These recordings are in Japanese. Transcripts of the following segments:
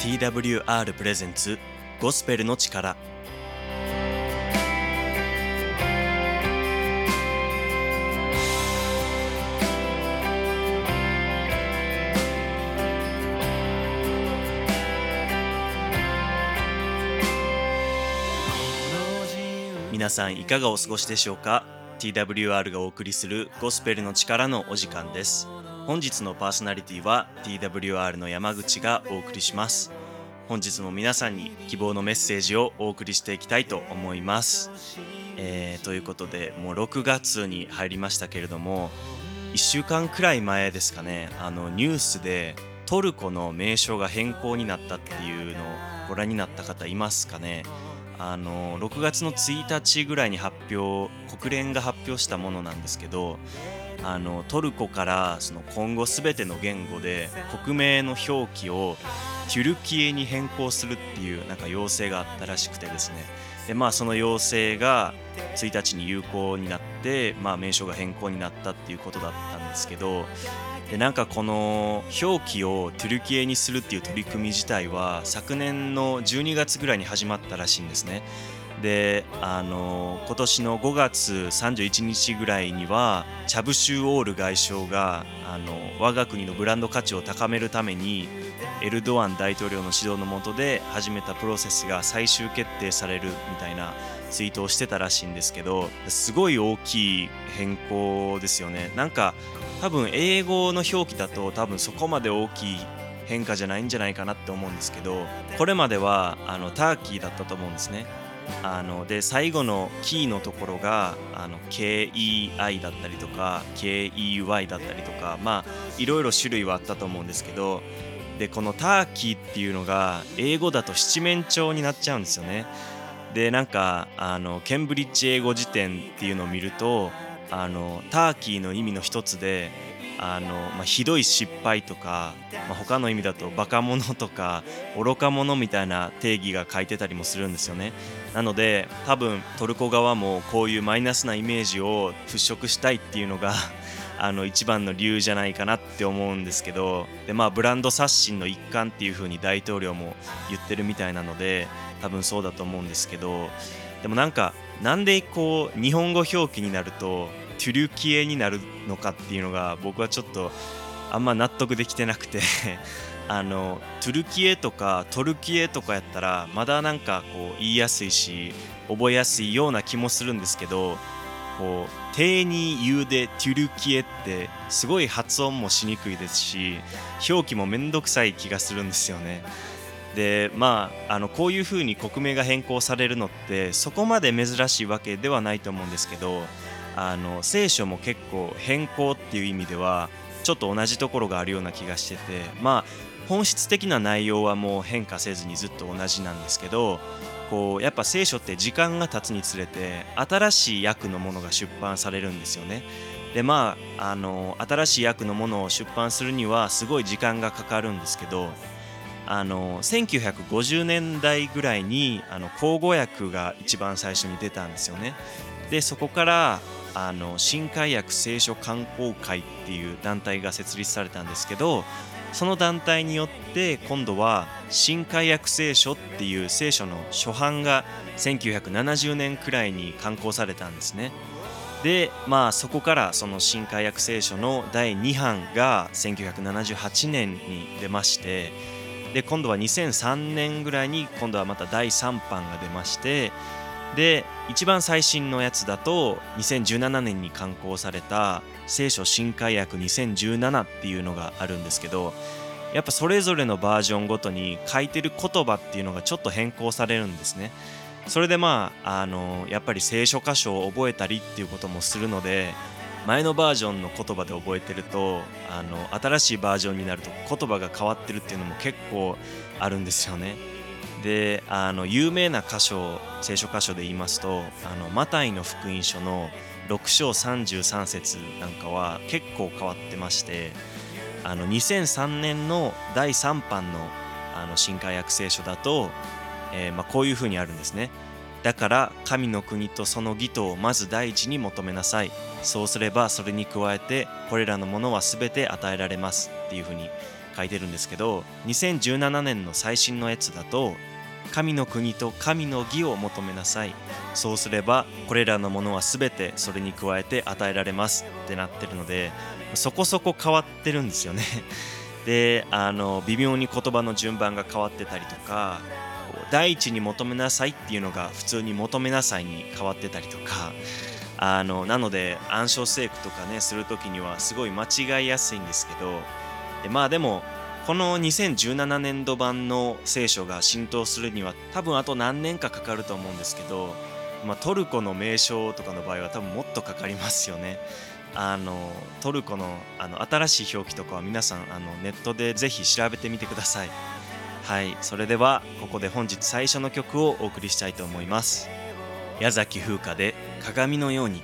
TWR プレゼンツゴスペルの力。皆さんいかがお過ごしでしょうか？TWR がお送りするゴスペルの力のお時間です。本日のパーソナリティは TWR の山口がお送りします。本日も皆さんに希望のメッセージをお送りしていきたいと思います、えーということでもう6月に入りましたけれども1週間くらい前ですかねあのニュースでトルコの名称が変更になったっていうのをご覧になった方いますかね。あの6月の1日ぐらいに発表国連が発表したものなんですけどあのトルコからその今後すべての言語で国名の表記をテュルキエに変更するっていうなんか要請があったらしくてですねでまあその要請が1日に有効になって、まあ、名称が変更になったっていうことだったんですけどでなんかこの表記をトゥルキエにするっていう取り組み自体は昨年の12月ぐらいに始まったらしいんですね。であの今年の5月31日ぐらいにはチャブシューオール外相があの我が国のブランド価値を高めるためにエルドアン大統領の指導の下で始めたプロセスが最終決定されるみたいなツイートをしてたらしいんですけどすごい大きい変更ですよね。なんか多分英語の表記だと多分そこまで大きい変化じゃないんじゃないかなって思うんですけどこれまではあのターキーだったと思うんですね。あので最後のキーのところがあの KEI だったりとか KEY だったりとかまあいろいろ種類はあったと思うんですけどでこのターキーっていうのが英語だと七面鳥になっちゃうんですよね。でなんかあのケンブリッジ英語辞典っていうのを見るとあのターキーの意味の一つであの、まあ、ひどい失敗とか、まあ、他の意味だとバカ者とか愚か者みたいな定義が書いてたりもするんですよね。なので多分トルコ側もこういうマイナスなイメージを払拭したいっていうのが あの一番の理由じゃないかなって思うんですけどで、まあ、ブランド刷新の一環っていう風に大統領も言ってるみたいなので多分そうだと思うんですけどでもなんかなんでこう日本語表記になるとトゥルキエになるのかっていうのが僕はちょっとあんま納得できてなくて。あのトゥルキエとかトルキエとかやったらまだなんかこう言いやすいし覚えやすいような気もするんですけどこう定に言うでトゥルキエってすごい発音もしにくいですし表記もめんどくさい気がするんですよね。でまああのこういうふうに国名が変更されるのってそこまで珍しいわけではないと思うんですけどあの聖書も結構変更っていう意味ではちょっと同じところがあるような気がしててまあ本質的な内容はもう変化せずにずっと同じなんですけどこうやっぱ聖書って時間が経つにつれて新しい訳のものが出版されるんですよね。でまああの新しい訳のものを出版するにはすごい時間がかかるんですけどあの1950年代ぐらいにあの口語訳が一番最初に出たんですよね。でそこからあの新海訳聖書観光会っていう団体が設立されたんですけどその団体によって今度は新海訳聖書っていう聖書の初版が1970年くらいに刊行されたんですね。でまあそこからその新海訳聖書の第2版が1978年に出ましてで今度は2003年ぐらいに今度はまた第3版が出ましてで一番最新のやつだと2017年に刊行された聖書新海訳2017っていうのがあるんですけどやっぱそれぞれのバージョンごとに書いてる言葉っていうのがちょっと変更されるんですね。それでまああのやっぱり聖書箇所を覚えたりっていうこともするので前のバージョンの言葉で覚えてるとあの新しいバージョンになると言葉が変わってるっていうのも結構あるんですよね。であの有名な箇所聖書箇所で言いますとあのマタイの福音書の6章33節なんかは結構変わってましてあの2003年の第3版のあの新海訳聖書だと、えーまあ、こういうふうにあるんですね。だから神の国とその義とをまず第一に求めなさい。そうすればそれに加えてこれらのものは全て与えられますっていうふうに書いてるんですけど2017年の最新のやつだと神の国と神の義を求めなさい。そうすればこれらのものは全てそれに加えて与えられますってなってるのでそこそこ変わってるんですよね。であの微妙に言葉の順番が変わってたりとか第一に求めなさいっていうのが普通に求めなさいに変わってたりとかあのなので暗唱聖句とかねする時にはすごい間違いやすいんですけどでまあでもこの2017年度版の聖書が浸透するには多分あと何年かかかると思うんですけど、まあ、トルコの名称とかの場合は多分もっとかかりますよね。あのトルコのあの新しい表記とかは皆さんあのネットでぜひ調べてみてください。はい、それではここで本日最初の曲をお送りしたいと思います。矢崎風花で鏡のように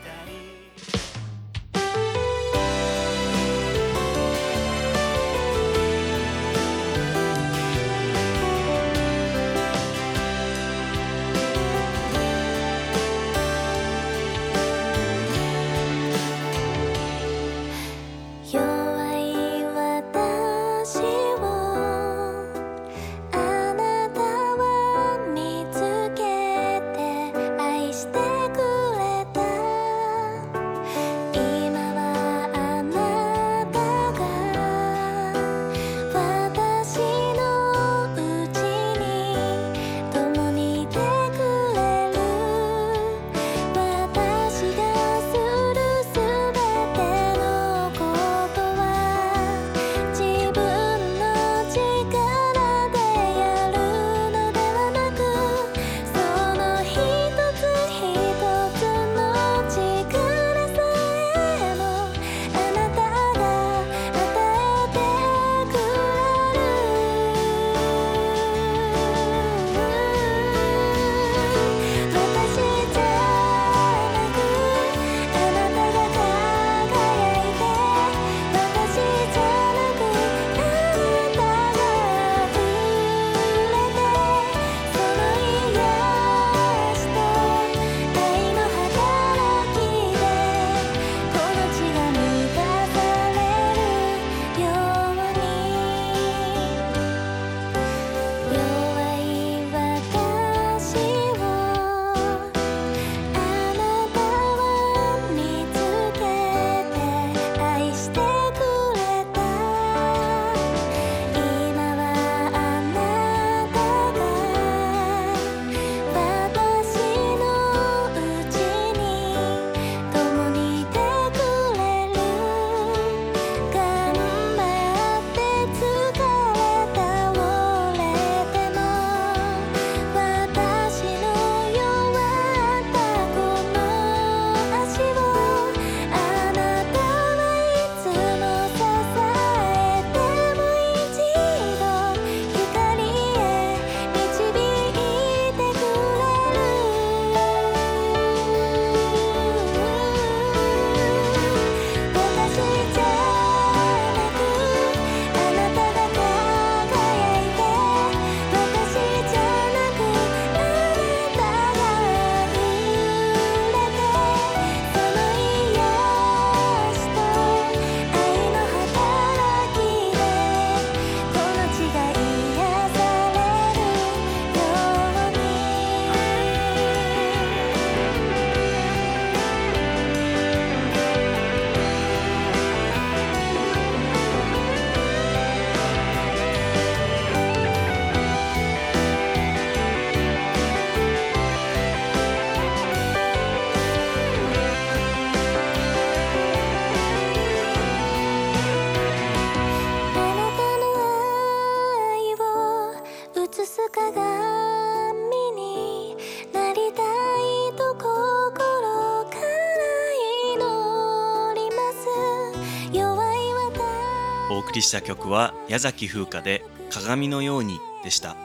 りした曲は矢崎風花で鏡のようにでした。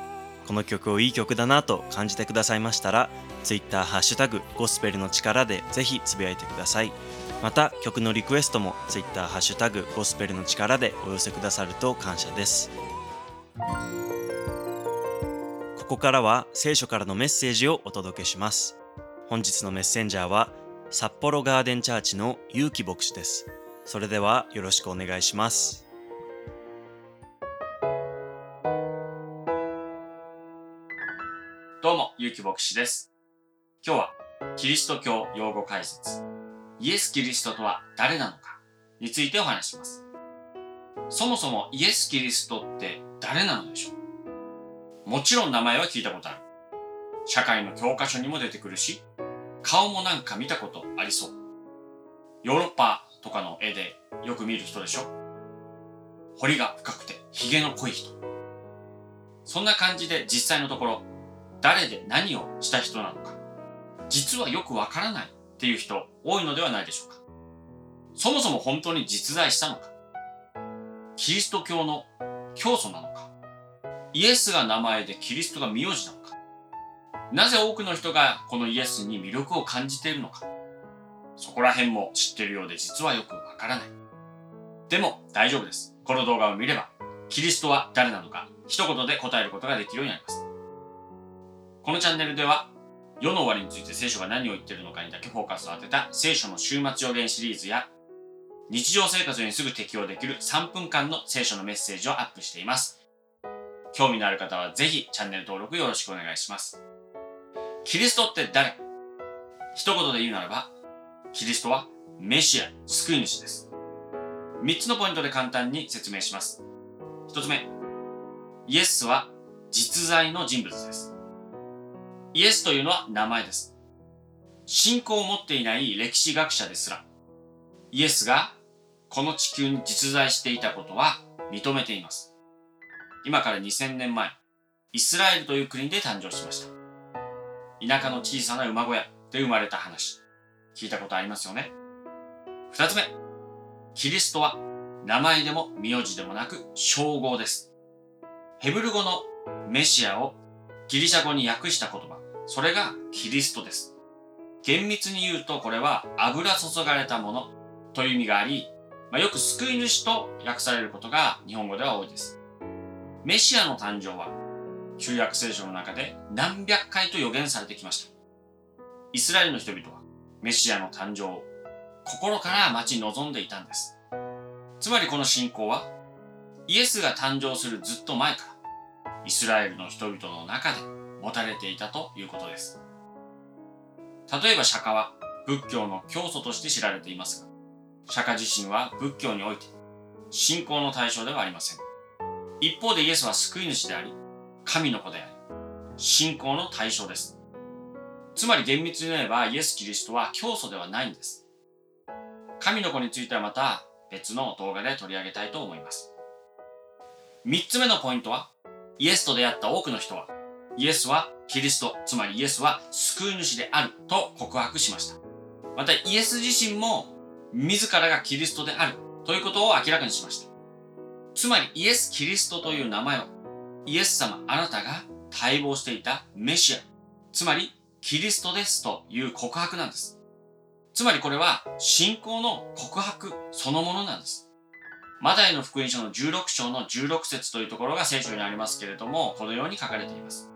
この曲をいい曲だなと感じてくださいましたら、Twitter ハッシュタグゴスペルの力でぜひつぶやいてください。また曲のリクエストも Twitter ハッシュタグゴスペルの力でお寄せくださると感謝です。ここからは聖書からのメッセージをお届けします。本日のメッセンジャーは札幌ガーデンチャーチの結城牧師です。それではよろしくお願いします。ゆうき牧師です。今日は、キリスト教用語解説、イエス・キリストとは誰なのかについてお話します。そもそもイエス・キリストって誰なのでしょう？もちろん名前は聞いたことある。社会の教科書にも出てくるし、顔もなんか見たことありそう。ヨーロッパとかの絵でよく見る人でしょ？彫りが深くて髭の濃い人。そんな感じで実際のところ、誰で何をした人なのか、実はよくわからないっていう人多いのではないでしょうか。そもそも本当に実在したのか、キリスト教の教祖なのか、イエスが名前でキリストが名字なのか、なぜ多くの人がこのイエスに魅力を感じているのか、そこら辺も知ってるようで実はよくわからない。でも大丈夫です。この動画を見れば、キリストは誰なのか一言で答えることができるようになります。このチャンネルでは、世の終わりについて聖書が何を言ってるのかにだけフォーカスを当てた聖書の週末予言シリーズや、日常生活にすぐ適用できる3分間の聖書のメッセージをアップしています。興味のある方はぜひチャンネル登録よろしくお願いします。キリストって誰？一言で言うならば、キリストはメシア、救い主です。3つのポイントで簡単に説明します。1つ目、イエスは実在の人物です。イエスというのは名前です。信仰を持っていない歴史学者ですら、イエスがこの地球に実在していたことは認めています。今から2000年前、イスラエルという国で誕生しました。田舎の小さな馬小屋で生まれた話、聞いたことありますよね。2つ目、キリストは名前でも名字でもなく称号です。ヘブル語のメシアをギリシャ語に訳した言葉、それがキリストです。厳密に言うとこれは油注がれたものという意味があり、まあ、よく救い主と訳されることが日本語では多いです。メシアの誕生は旧約聖書の中で何百回と予言されてきました。イスラエルの人々はメシアの誕生を心から待ち望んでいたんです。つまりこの信仰はイエスが誕生するずっと前からイスラエルの人々の中で持たれていたということです。例えば釈迦は仏教の教祖として知られていますが、釈迦自身は仏教において信仰の対象ではありません。一方でイエスは救い主であり、神の子であり、信仰の対象です。つまり厳密に言えばイエス・キリストは教祖ではないんです。神の子についてはまた別の動画で取り上げたいと思います。三つ目のポイントは、イエスと出会った多くの人は、イエスはキリスト、つまりイエスは救い主であると告白しました。またイエス自身も自らがキリストであるということを明らかにしました。つまりイエス・キリストという名前をイエス様あなたが待望していたメシア、つまりキリストですという告白なんです。つまりこれは信仰の告白そのものなんです。マタイの福音書の16章の16節というところが聖書にありますけれども、このように書かれています。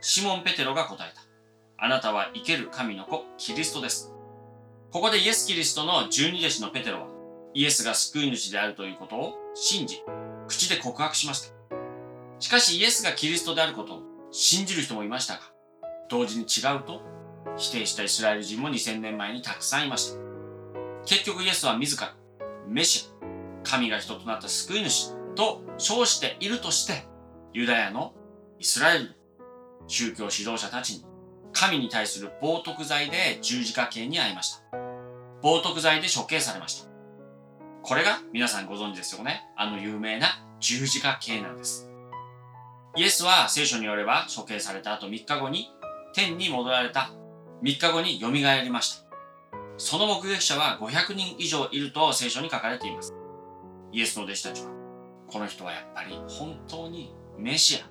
シモン・ペテロが答えた。あなたは生ける神の子、キリストです。ここでイエス・キリストの十二弟子のペテロは、イエスが救い主であるということを信じ、口で告白しました。しかしイエスがキリストであることを信じる人もいましたが、同時に違うと否定したイスラエル人も2000年前にたくさんいました。結局イエスは自ら、メシア、神が人となった救い主と称しているとして、ユダヤのイスラエルの宗教指導者たちに神に対する冒涜罪で十字架刑に遭いました。冒涜罪で処刑されました。これが皆さんご存知ですよね。あの有名な十字架刑なんです。イエスは聖書によれば処刑された後3日後に天に戻られた3日後に蘇りました。その目撃者は500人以上いると聖書に書かれています。イエスの弟子たちは、この人はやっぱり本当にメシア、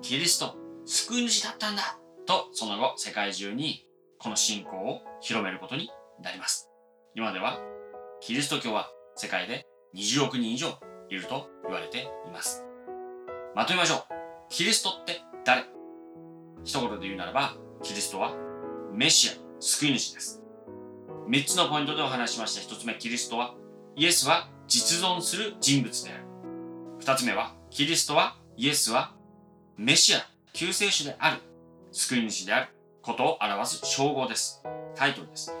キリスト、救い主だったんだとその後世界中にこの信仰を広めることになります。今ではキリスト教は世界で20億人以上いると言われています。まとめましょう。キリストって誰？一言で言うならば、キリストはメシア、救い主です。三つのポイントでお話しました。一つ目、キリストは、イエスは実存する人物である。二つ目は、キリストは、イエスは、メシア、救世主である。救い主であることを表す称号です。タイトルです。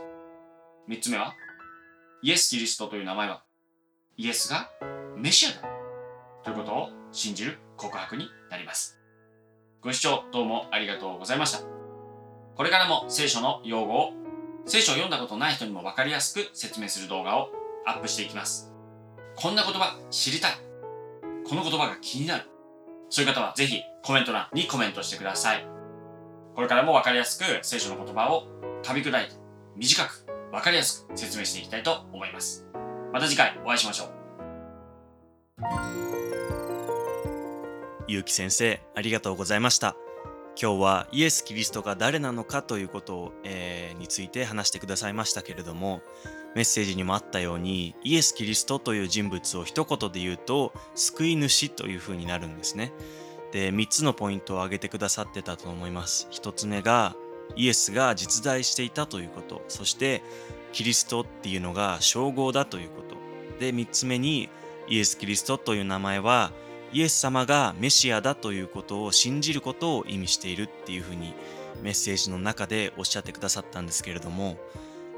3つ目は、イエス・キリストという名前は、イエスがメシアだということを信じる告白になります。ご視聴どうもありがとうございました。これからも聖書の用語を聖書を読んだことない人にも分かりやすく説明する動画をアップしていきます。こんな言葉知りたい。この言葉が気になる。そういう方はぜひコメント欄にコメントしてください。これからも分かりやすく聖書の言葉を噛み砕いて短く分かりやすく説明していきたいと思います。また次回お会いしましょう。ゆうき先生、ありがとうございました。今日はイエス・キリストが誰なのかということを、えー、について話してくださいましたけれどもメッセージにもあったようにイエス・キリストという人物を一言で言うと救い主というふうになるんですね。で3つのポイントを挙げてくださってたと思います。1つ目がイエスが実在していたということそしてキリストっていうのが称号だということで3つ目にイエス・キリストという名前はイエス様がメシアだということを信じることを意味しているっていうふうにメッセージの中でおっしゃってくださったんですけれども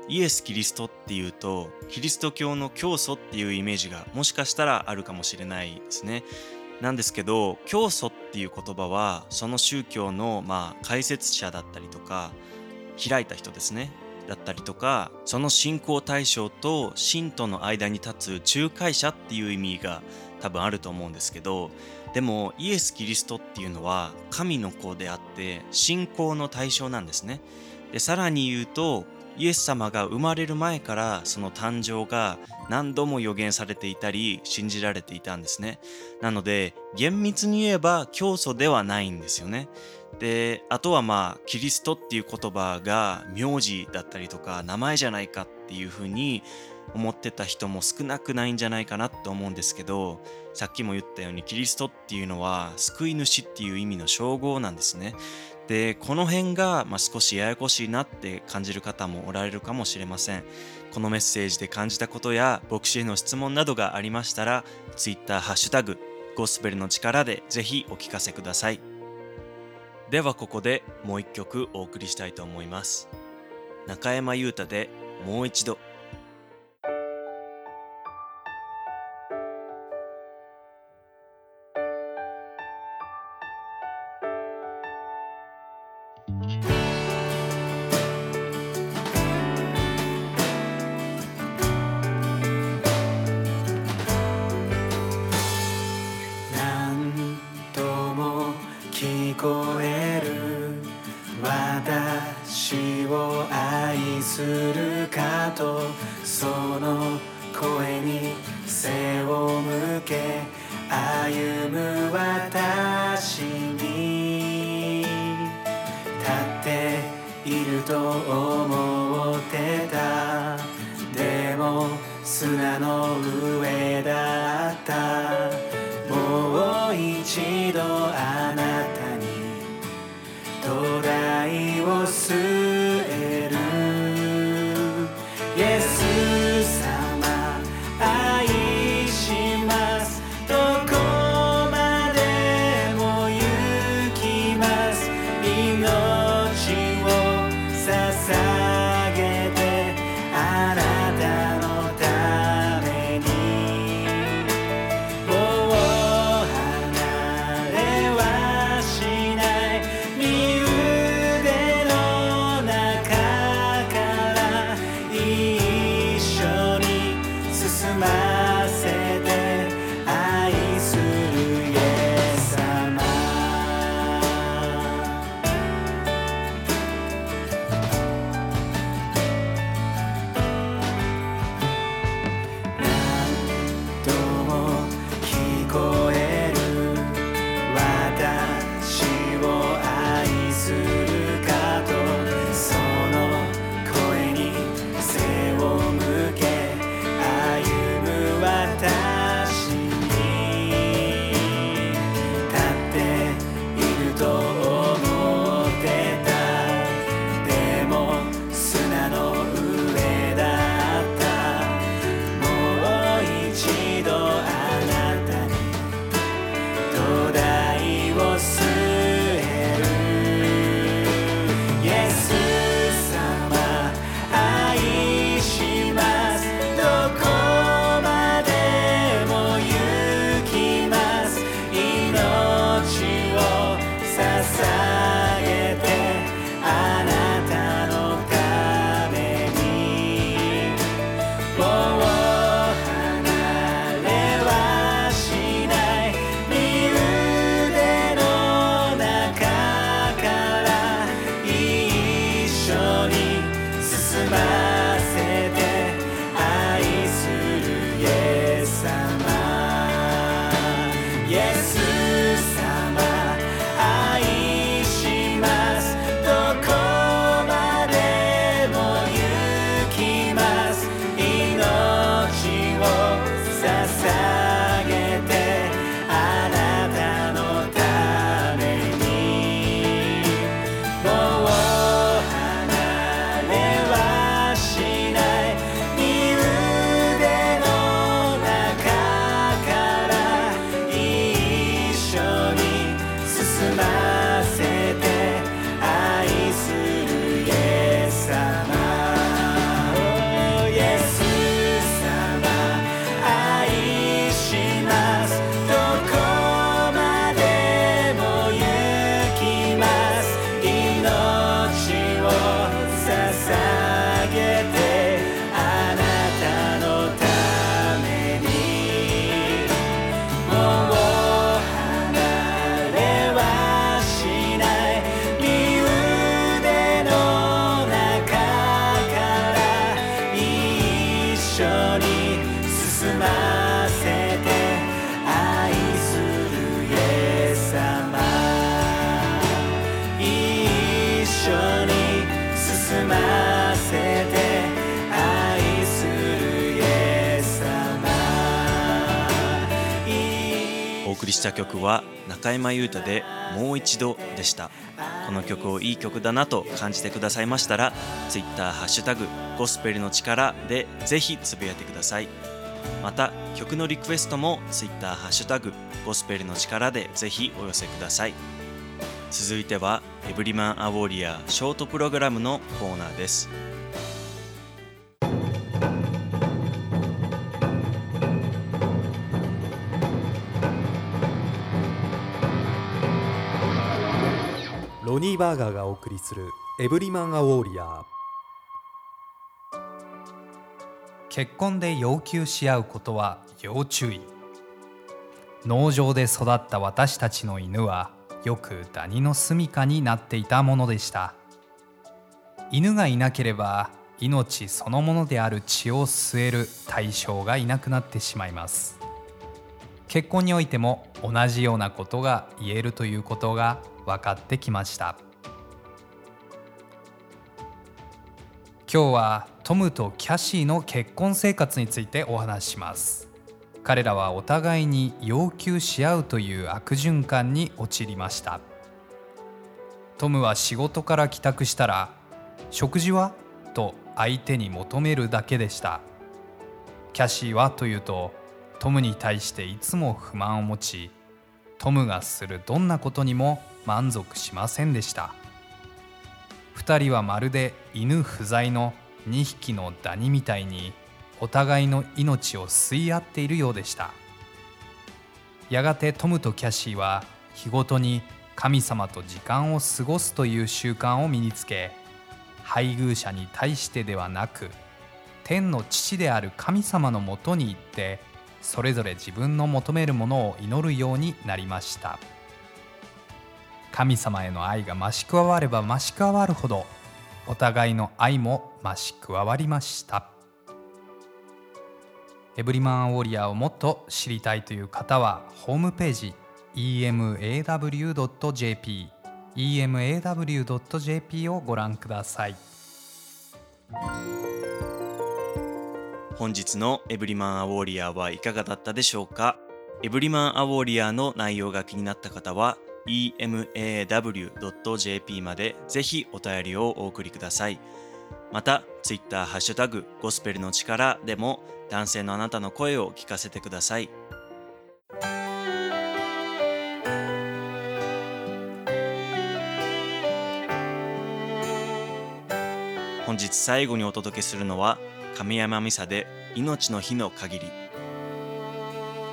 イエス・キリストっていうとキリスト教の教祖っていうイメージがもしかしたらあるかもしれないですね。なんですけど教祖っていう言葉はその宗教のまあ解説者だったりとか開いた人ですねだったりとかその信仰対象と信徒の間に立つ仲介者っていう意味が多分あると思うんですけどでもイエス・キリストっていうのは神の子であって信仰の対象なんですね。でさらに言うとイエス様が生まれる前からその誕生が何度も予言されていたり信じられていたんですねなので厳密に言えば教祖ではないんですよねであとはまあキリストっていう言葉が名字だったりとか名前じゃないかっていうふうに思ってた人も少なくないんじゃないかなと思うんですけどさっきも言ったようにキリストっていうのは救い主っていう意味の称号なんですね。でこの辺が、まあ、少しややこしいなって感じる方もおられるかもしれません。このメッセージで感じたことや牧師への質問などがありましたら Twitter ハッシュタグゴスペルの力でぜひお聞かせください。ではここでもう一曲お送りしたいと思います。中山優太でもう一度するかとその送りした曲は中山優太で「もう一度」でした。この曲をいい曲だなと感じてくださいましたら Twitter ハッシュタグゴスペルの力でぜひつぶやいてください。また曲のリクエストも Twitter ハッシュタグゴスペルの力でぜひお寄せください。続いてはエブリマンアウォーリアショートプログラムのコーナーです。ーバーガーがお送りするエブリマンアウォーリアー。結婚で要求し合うことは要注意。農場で育った私たちの犬はよくダニの住処になっていたものでした。犬がいなければ命そのものである血を吸える対象がいなくなってしまいます。結婚においても同じようなことが言えるということが分かってきました。今日はトムとキャシーの結婚生活についてお話しします。彼らはお互いに要求し合うという悪循環に陥りました。トムは仕事から帰宅したら「食事は?」と相手に求めるだけでした。キャシーはというとトムに対していつも不満を持ちトムがするどんなことにも満足しませんでした。2人はまるで犬不在の2匹のダニみたいにお互いの命を吸い合っているようでした。やがてトムとキャシーは日ごとに神様と時間を過ごすという習慣を身につけ配偶者に対してではなく天の父である神様のもとに行ってそれぞれ自分の求めるものを祈るようになりました。神様への愛が増し加われば増し加わるほどお互いの愛も増し加わりました。エブリマンウォリアーをもっと知りたいという方はホームページ emaw.jp emaw.jp をご覧ください。本日のエブリマンアウォーリアーはいかがだったでしょうか？エブリマンアウォーリアーの内容が気になった方は emaw.jp までぜひお便りをお送りください。また Twitter ハッシュタグゴスペルの力でも男性のあなたの声を聞かせてください。本日最後にお届けするのは亀山美沙で命の日の限り。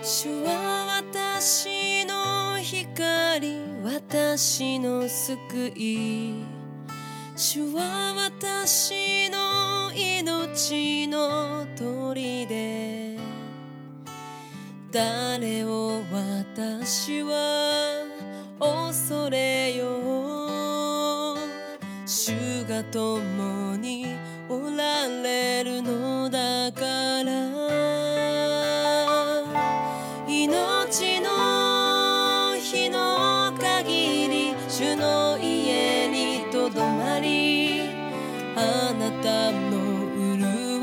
主は私の光。私の救い。主は私の命の砦。誰を私は恐れよう。主が共におられるの。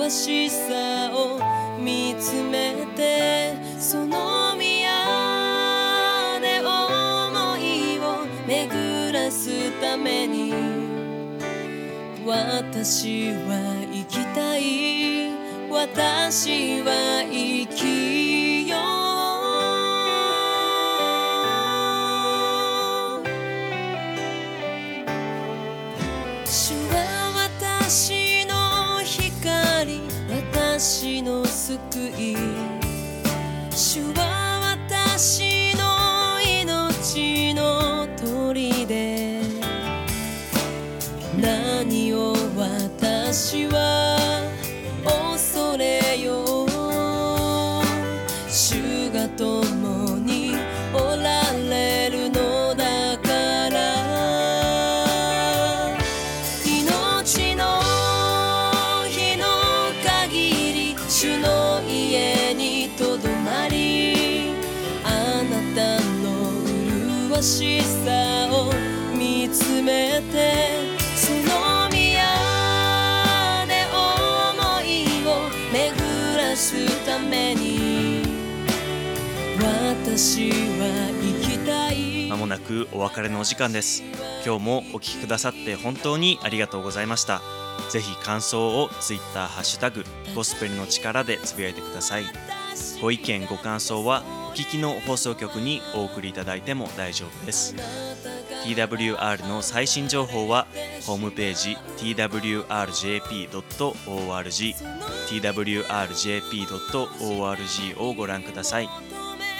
の麗しさを見つめてその宮で思いを巡らすために私は生きたい私は生きたいまもなくお別れのお時間です。今日もお聞きくださって本当にありがとうございました。ぜひ感想を Twitter ハッシュタグゴスペルの力でつぶやいてください。ご意見ご感想はお聞きの放送局にお送りいただいても大丈夫です。TWR の最新情報はホームページ twrjp.org twrjp.org をご覧ください。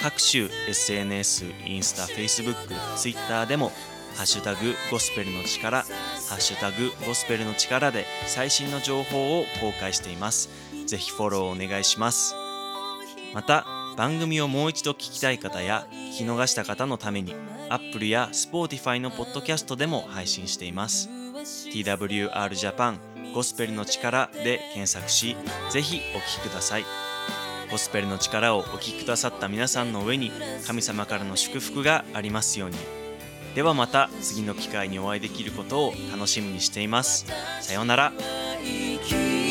各種 SNS、インスタ、Facebook、Twitter でもハッシュタグゴスペルの力、ハッシュタグゴスペルの力で最新の情報を公開しています。ぜひフォローお願いします。また、番組をもう一度聞きたい方や聞き逃した方のために Apple や Spotify のポッドキャストでも配信しています。TWR Japan ゴスペルの力で検索し、ぜひお聞きください。ゴスペルの力をお聞きくださった皆さんの上に神様からの祝福がありますように。ではまた次の機会にお会いできることを楽しみにしています。さようなら。生き